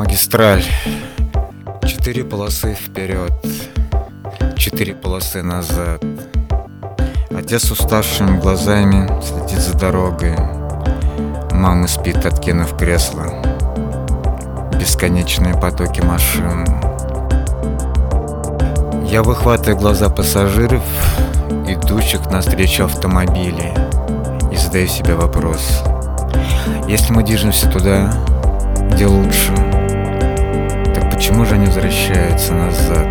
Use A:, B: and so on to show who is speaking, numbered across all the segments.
A: Магистраль. Четыре полосы вперед, четыре полосы назад. Отец уставшими глазами следит за дорогой. Мама спит, откинув кресло. Бесконечные потоки машин. Я выхватываю глаза пассажиров, идущих навстречу автомобилей, и задаю себе вопрос. Если мы движемся туда, где лучше, почему же они возвращаются назад?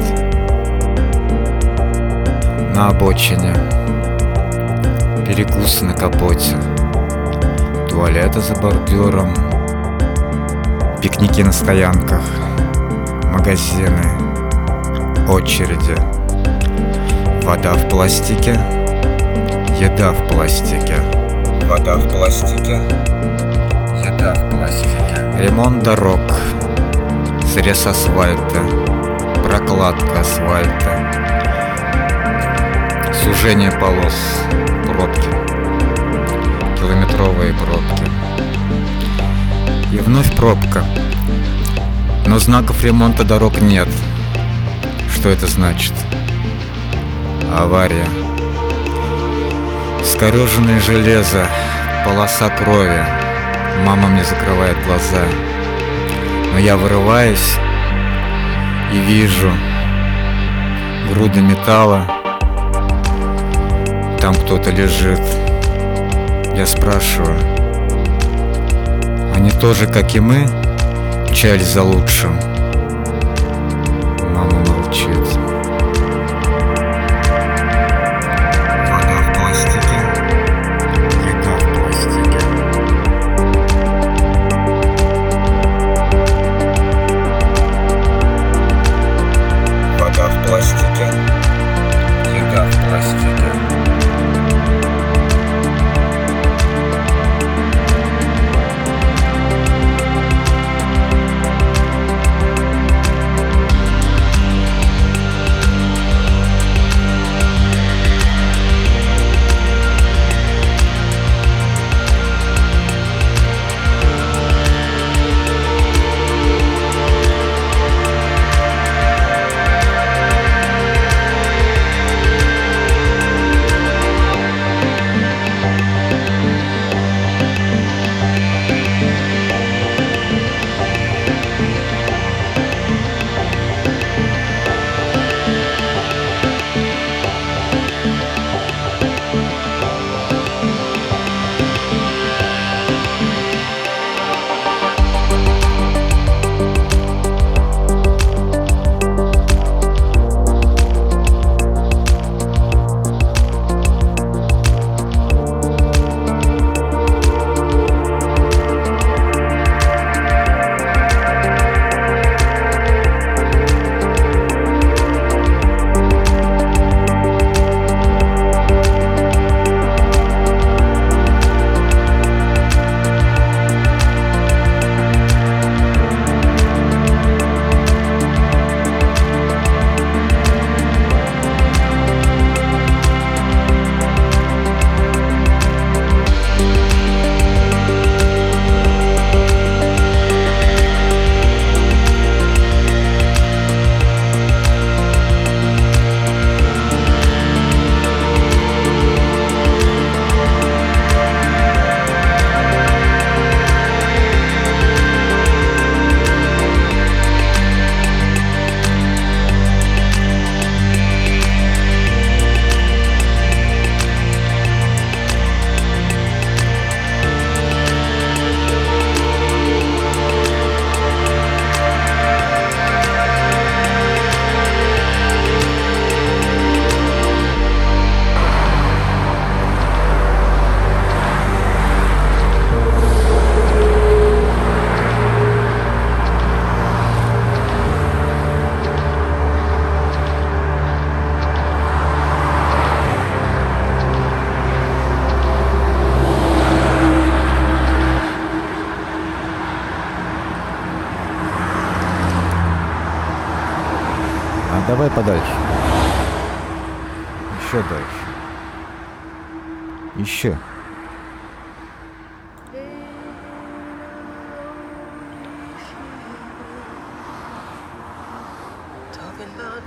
A: На обочине, перекусы на капоте, туалеты за бордюром, пикники на стоянках, магазины, очереди, вода в пластике, еда в пластике, вода в пластике, еда в пластике. Ремонт дорог, срез асфальта, прокладка асфальта, сужение полос, пробки, километровые пробки. И вновь пробка. Но знаков ремонта дорог нет. Что это значит? Авария. Скореженное железо, полоса крови. Мама мне закрывает глаза. Но я вырываюсь и вижу груды металла. Там кто-то лежит. Я спрашиваю. Они тоже, как и мы, мчались за лучшим.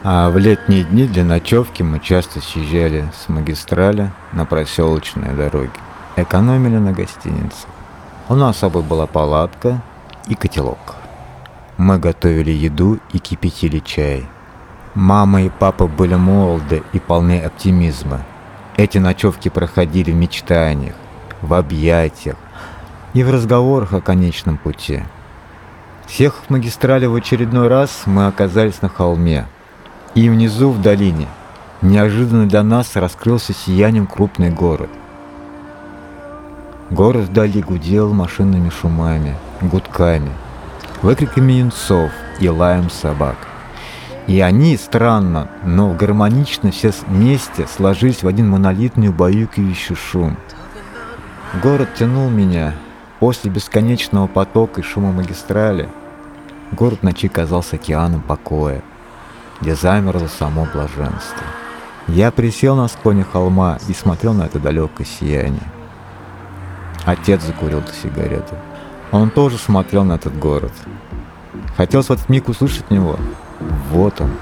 B: А
A: в летние дни для ночевки мы часто съезжали с магистрали на проселочные дороги. Экономили на гостинице. У нас с собой была палатка и котелок. Мы готовили еду и кипятили чай. Мама и папа были молоды и полны оптимизма. Эти ночевки проходили в мечтаниях, в объятиях и в разговорах о конечном пути. Всех в магистрали в очередной раз мы оказались на холме. И внизу, в долине, неожиданно для нас раскрылся сиянием крупный город. Город вдали гудел машинными шумами, гудками, выкриками юнцов и лаем собак. И они, странно, но гармонично все вместе сложились в один монолитный убаюкивающий шум. Город тянул меня. После бесконечного потока и шума магистрали город ночи казался океаном покоя, где замерло само блаженство. Я присел на склоне холма и смотрел на это далекое сияние. Отец закурил сигарету. Он тоже смотрел на этот город. Хотелось в этот миг услышать него. Вот он.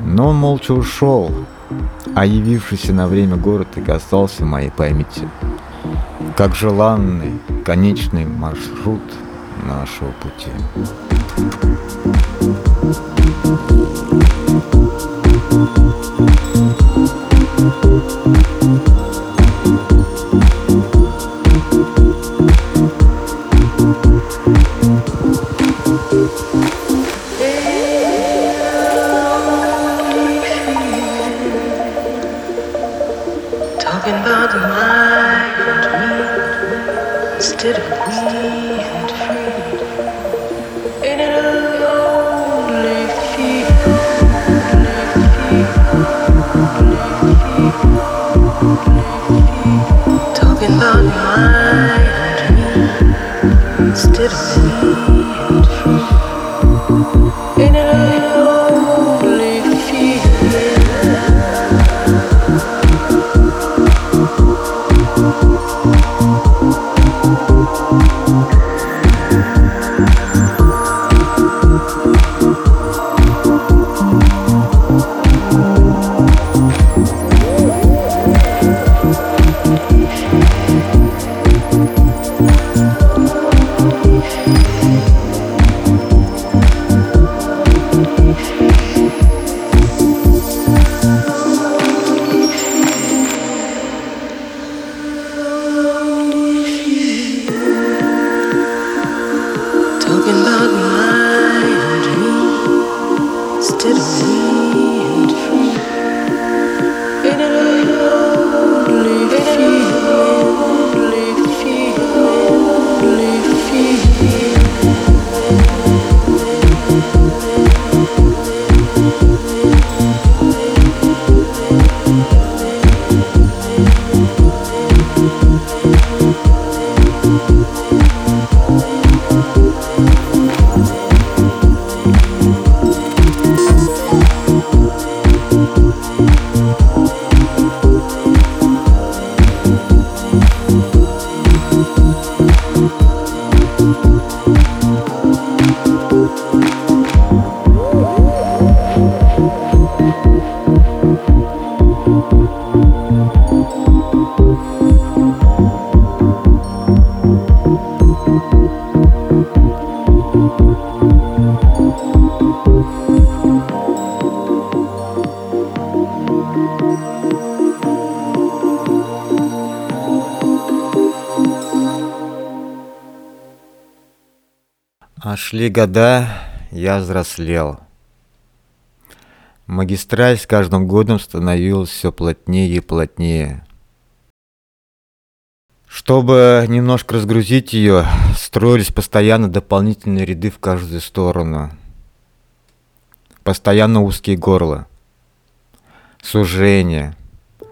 A: Но он молча ушел, а явившийся на время город и остался в моей памяти, как желанный конечный маршрут нашего пути. А шли года, я взрослел. Магистраль с каждым годом становилась все плотнее и плотнее. Чтобы немножко разгрузить ее, строились постоянно дополнительные ряды в каждую сторону. Постоянно узкие горла. Сужения,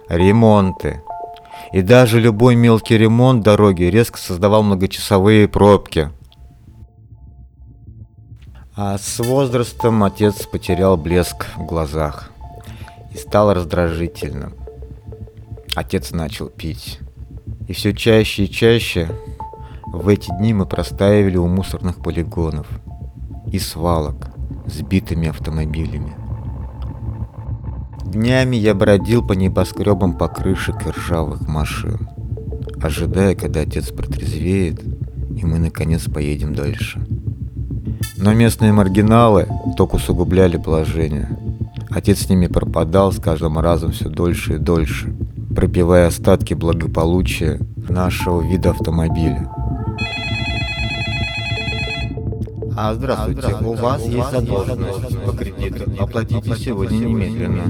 A: ремонты. И даже любой мелкий ремонт дороги резко создавал многочасовые пробки – а с возрастом отец потерял блеск в глазах и стал раздражительным. Отец начал пить. И все чаще и чаще в эти дни мы простаивали у мусорных полигонов и свалок, сбитыми автомобилями. Днями я бродил по небоскребам покрышек и ржавых машин, ожидая, когда отец протрезвеет, и мы наконец поедем дальше. Но местные маргиналы только усугубляли положение. Отец с ними пропадал с каждым разом все дольше и дольше, пропивая остатки благополучия нашего вида автомобиля. А здравствуйте, у вас есть задолженность по кредиту. Оплатите сегодня немедленно.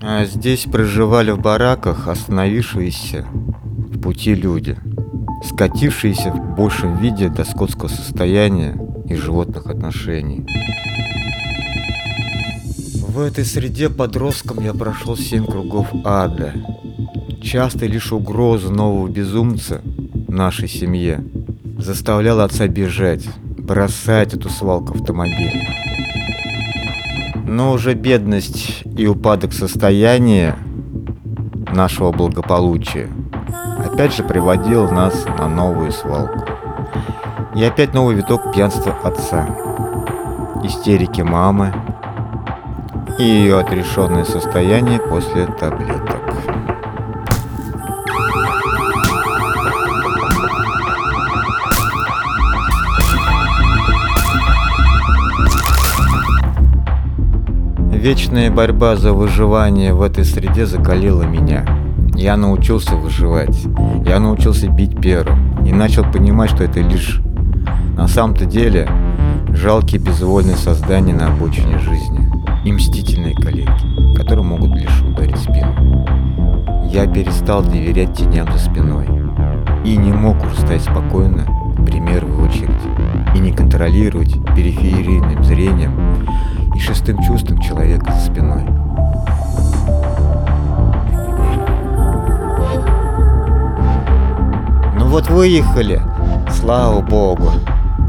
A: А здесь проживали в бараках остановившиеся в пути люди, скатившиеся в большем виде до скотского состояния и животных отношений. В этой среде подростком я прошел семь кругов ада. Часто лишь угроза нового безумца нашей семье заставлял отца бежать, бросать эту свалку автомобилей. Но уже бедность и упадок состояния нашего благополучия опять же приводил нас на новую свалку. И опять новый виток пьянства отца, истерики мамы и ее отрешенное состояние после таблеток. Вечная борьба за выживание в этой среде закалила меня. Я научился выживать. Я научился бить первым. И начал понимать, что это лишь на самом-то деле жалкие безвольные создания на обочине жизни. И мстительные коллеги, которые могут лишь ударить спину. Я перестал доверять теням за спиной. И не мог уже стоять спокойно в первую очередь. И не контролировать периферийным зрением и шестым чувством человека за спиной. Вот выехали, слава богу.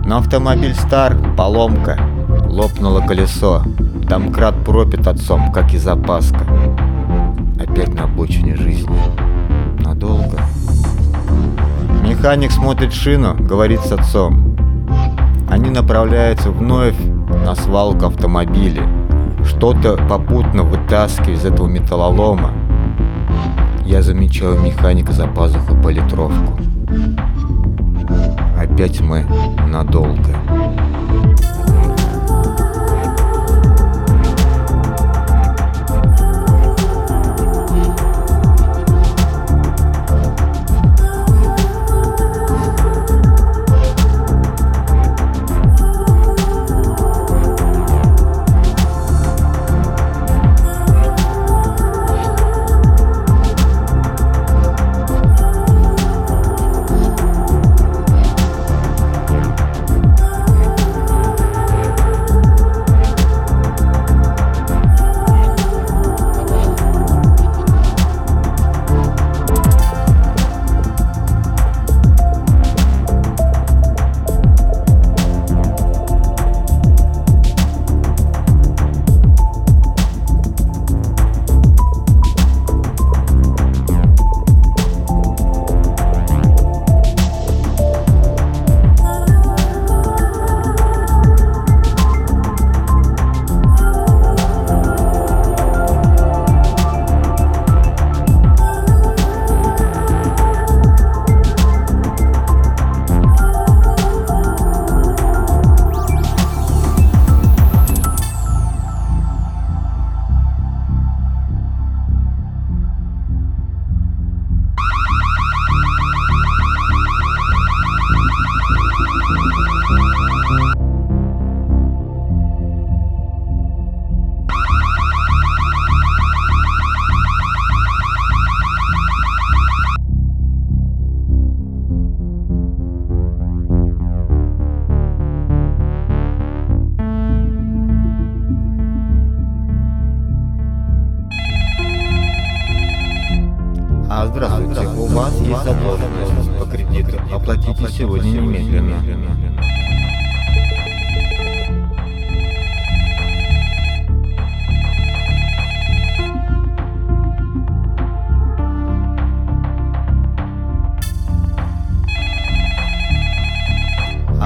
A: Но автомобиль стар, поломка. Лопнуло колесо. Домкрат пропит отцом, как и запаска. Опять на обочине жизни. Надолго. Механик смотрит шину, говорит с отцом. Они направляются вновь на свалку автомобилей, что-то попутно вытаскивая из этого металлолома. Я замечаю механика за пазухой политровку. Опять мы надолго.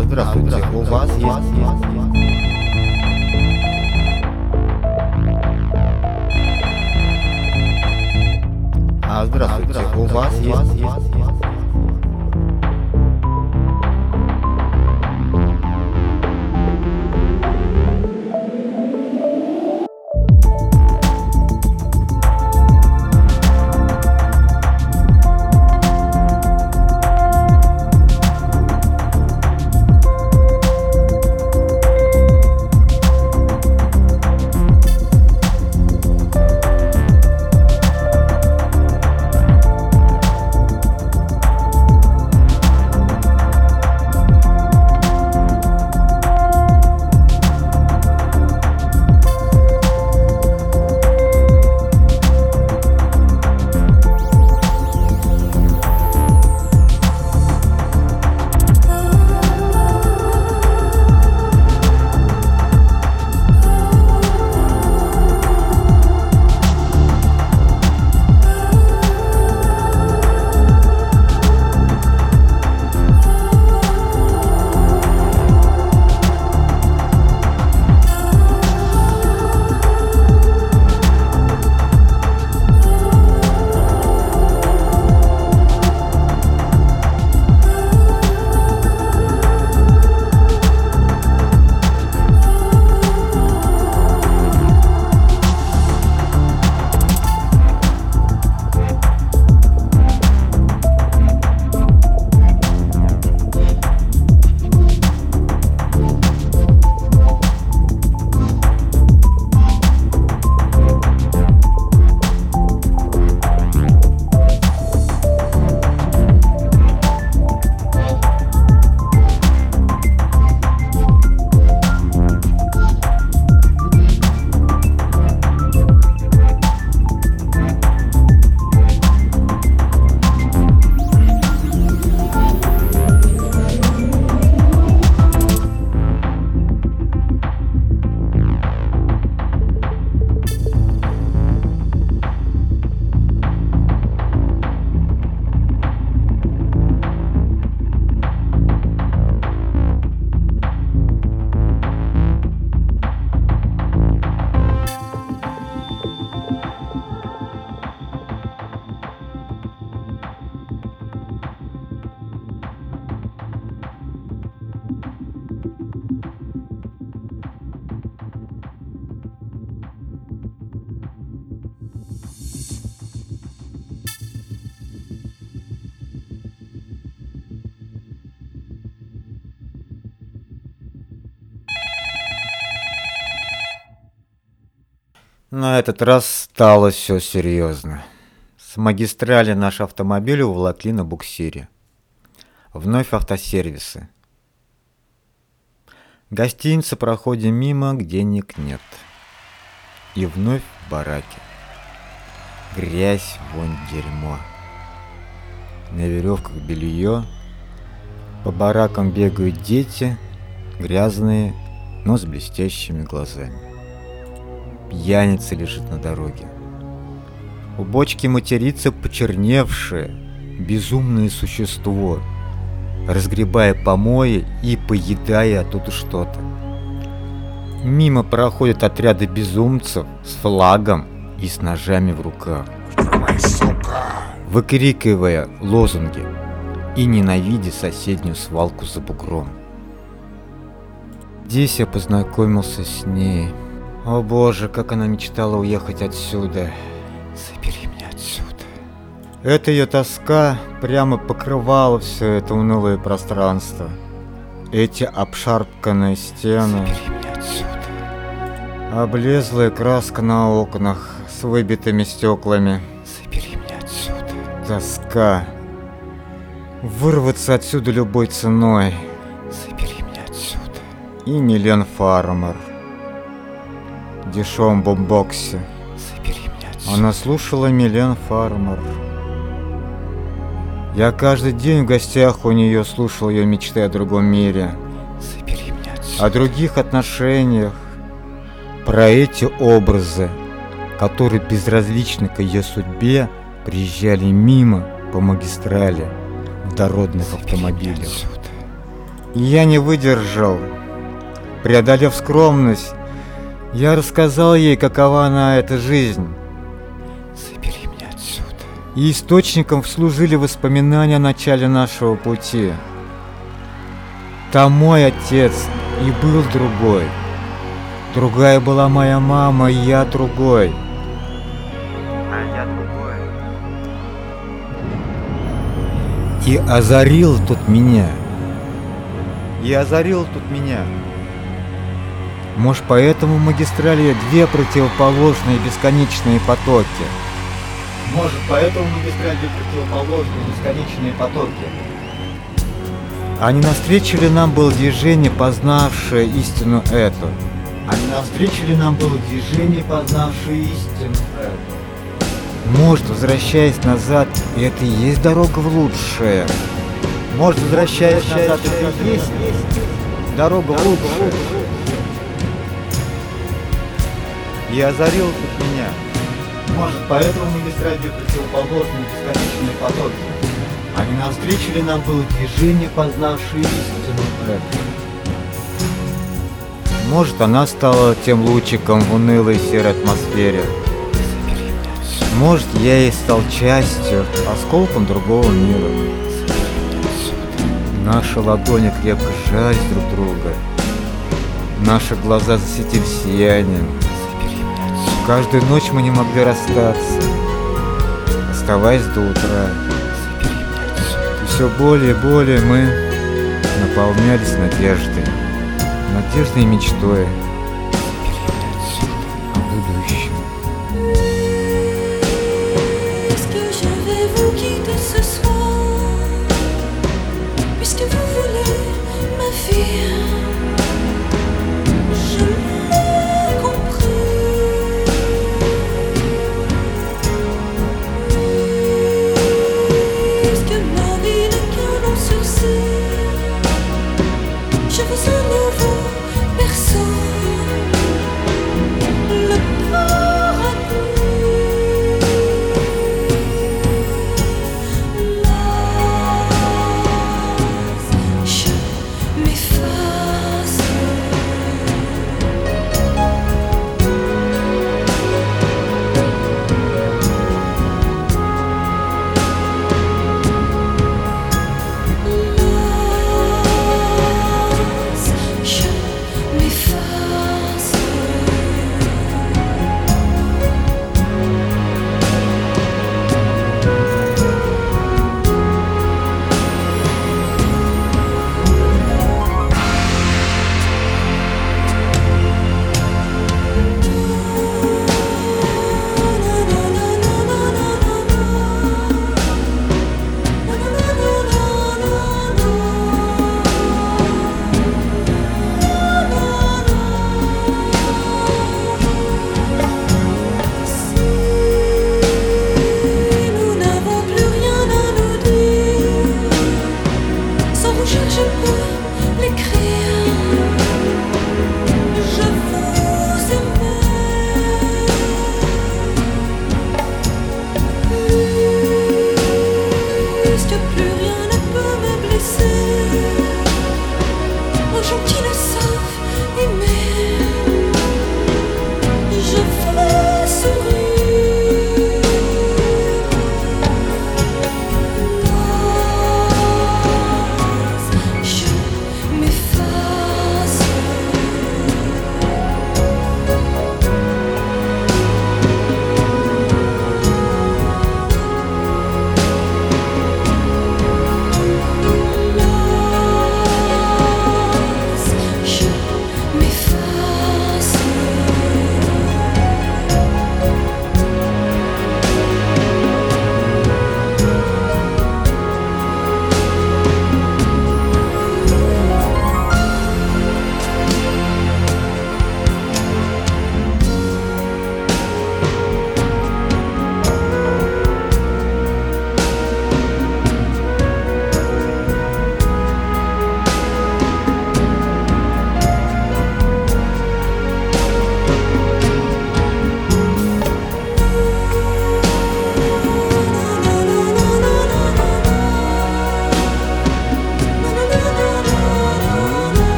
C: А здравствуйте, у вас есть... А здравствуйте, у вас есть...
A: На этот раз стало все серьезно. С магистрали наш автомобиль уволокли на буксире. Вновь автосервисы. Гостиницы проходим мимо, денег нет. И вновь бараки. Грязь, вонь, дерьмо. На веревках белье. По баракам бегают дети, грязные, но с блестящими глазами. Пьяница лежит на дороге. У бочки матерится почерневшее, безумное существо, разгребая помои и поедая оттуда что-то. Мимо проходят отряды безумцев с флагом и с ножами в руках, выкрикивая лозунги и ненавидя соседнюю свалку за бугром. Здесь я познакомился с ней. О боже, как она мечтала уехать отсюда. Забери меня отсюда. Эта ее тоска прямо покрывала все это унылое пространство. Эти обшарпанные стены. Забери меня отсюда. Облезлая краска на окнах с выбитыми стеклами. Забери меня отсюда. Тоска. Вырваться отсюда любой ценой. Забери меня отсюда. И Милен Фармер дешевом бомбоксе. Забери меня отсюда. Она слушала Милен Фармер. Я каждый день в гостях у нее слушал ее мечты о другом мире. Забери меня отсюда. О других отношениях. Про эти образы, которые безразличны к ее судьбе, приезжали мимо по магистрали в дородных
D: Забери
A: автомобилях. Я не выдержал. Преодолев скромность, я рассказал ей, какова она эта жизнь.
B: Забери меня отсюда.
A: И источником служили воспоминания о начале нашего пути. Там мой отец и был другой. Другая была моя мама, и я другой. А я другой. И озарил тут меня. И озарил тут меня. Может, поэтому в магистрали две противоположные бесконечные потоки. Может, поэтому в магистрали две противоположные бесконечные потоки. А не навстречу ли нам было движение, познавшее истину эту? А не навстречу ли нам было движение, познавшее истину эту? Может, возвращаясь назад, это и есть дорога в лучшее. Может, возвращаясь назад, это и есть дорога в лучшее. И озарил тут меня. Может, поэтому магистраль две противоположные бесконечные потоки. Не навстречу ли нам было движение, познавшее истину эту? Может, она стала тем лучиком в унылой серой атмосфере. Может, я ей стал частью, осколком другого мира. Наши ладони крепко сжались друг друга. Наши глаза засветились сиянием. Каждую ночь мы не могли расстаться, оставаясь до утра. И все более и более мы наполнялись надеждой. Надеждой и мечтой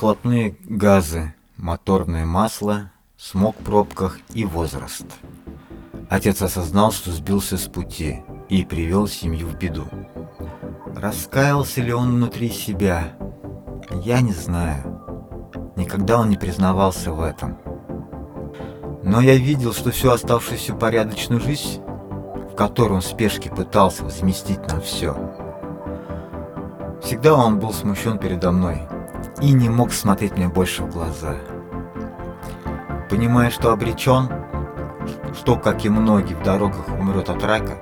A: Выхлопные газы, моторное масло, смог в пробках и возраст. Отец осознал, что сбился с пути и привел семью в беду. Раскаялся ли он внутри себя? Я не знаю. Никогда он не признавался в этом. Но я видел, что всю оставшуюся порядочную жизнь, в которой он в спешке пытался возместить нам все, всегда он был смущен передо мной и не мог смотреть мне больше в глаза. Понимая, что обречен, что, как и многие в дорогах, умрет от рака,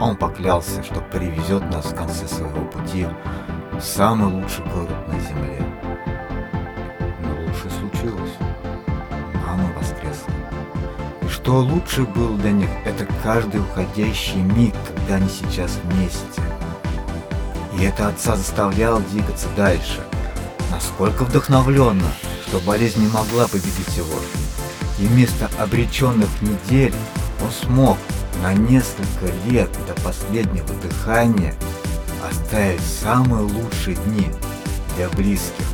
A: он поклялся, что привезет нас в конце своего пути в самый лучший город на земле. Но лучше случилось. Мама воскресла. И что лучше было для них, это каждый уходящий миг, когда они сейчас вместе. И это отца заставляло двигаться дальше. Насколько вдохновленно, что болезнь не могла победить его. И вместо обреченных недель он смог на несколько лет до последнего дыхания оставить самые лучшие дни для близких.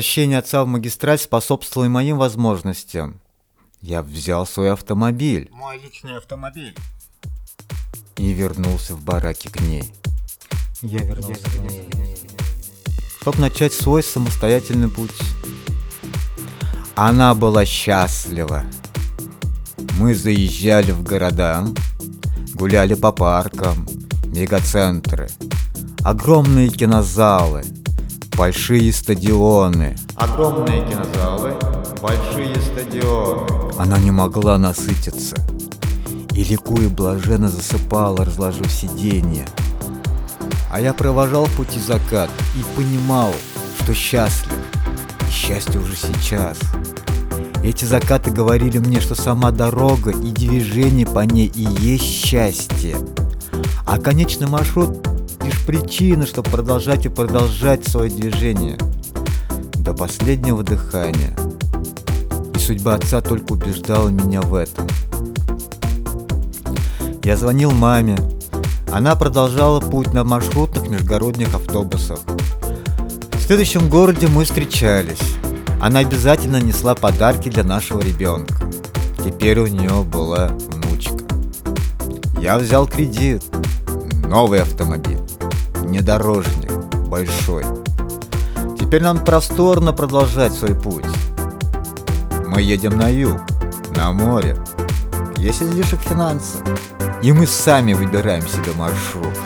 A: Возвращение отца в магистраль способствовало и моим возможностям. Я взял свой автомобиль
C: Мой личный автомобиль.
A: и вернулся в бараки к ней.
C: Я вернулся к ней.
A: чтобы начать свой самостоятельный путь. Она была счастлива. Мы заезжали в города, гуляли по паркам, мегацентры, огромные кинозалы, большие стадионы. Огромные кинозалы, большие стадионы. Она не могла насытиться. И ликуя блаженно засыпала, разложив сиденье. А я провожал в пути закат и понимал, что счастлив. И счастье уже сейчас. Эти закаты говорили мне, что сама дорога и движение по ней и есть счастье. А конечный маршрут — лишь причина, чтобы продолжать и продолжать свое движение. До последнего дыхания. И судьба отца только убеждала меня в этом. Я звонил маме, она продолжала путь на маршрутных межгородних автобусах. В следующем городе мы встречались. Она обязательно несла подарки для нашего ребенка. Теперь у нее была внучка. Я взял кредит. Новый автомобиль. Внедорожник. Большой. Теперь нам просторно продолжать свой путь. Мы едем на юг, на море. Есть излишек финансов. И мы сами выбираем себе маршрут.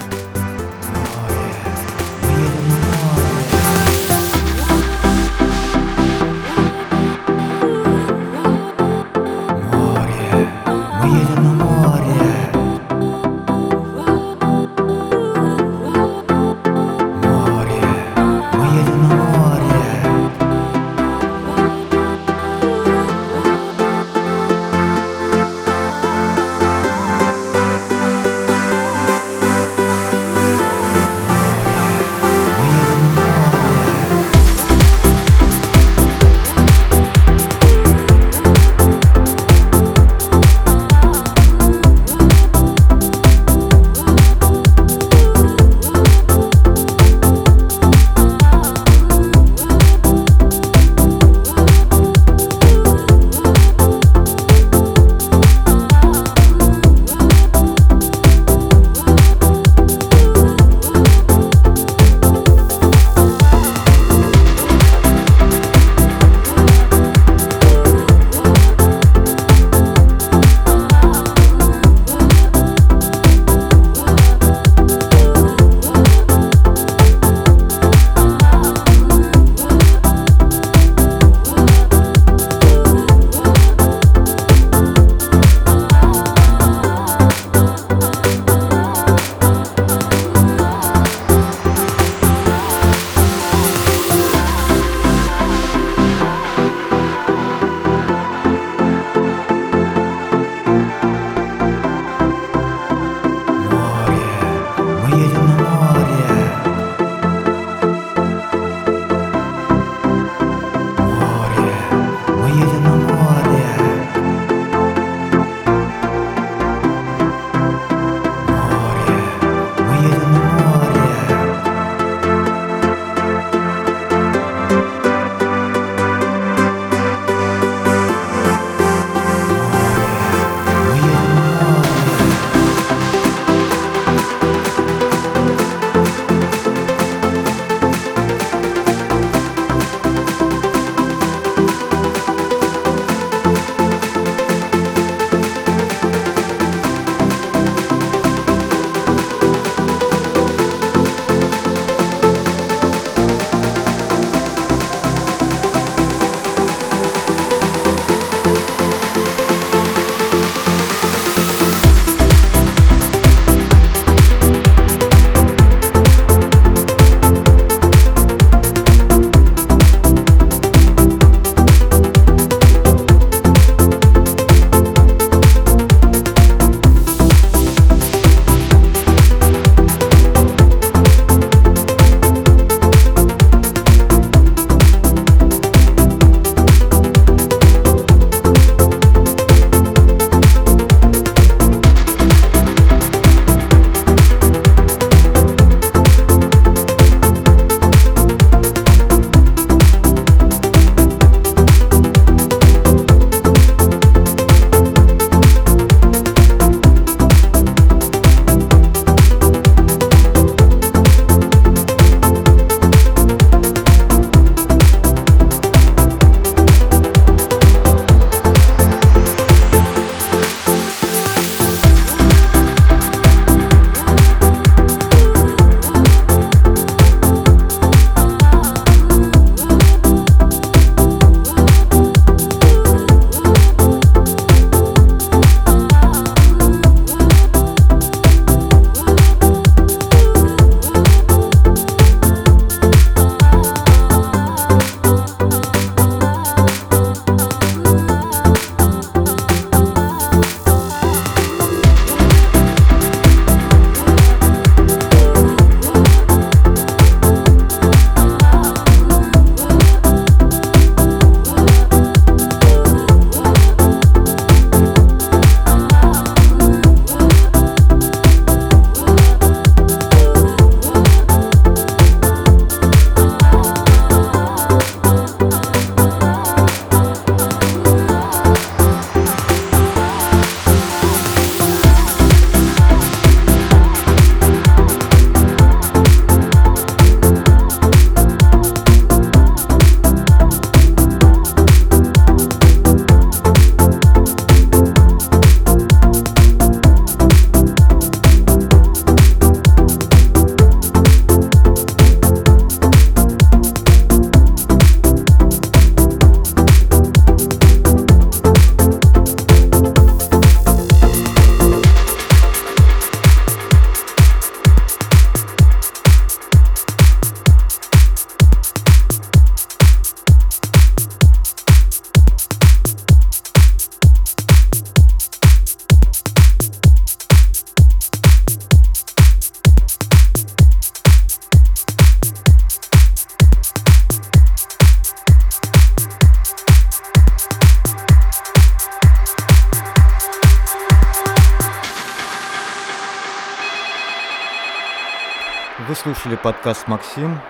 A: Подкаст «Максим».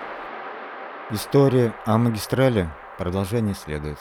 A: История о магистрали. Продолжение следует.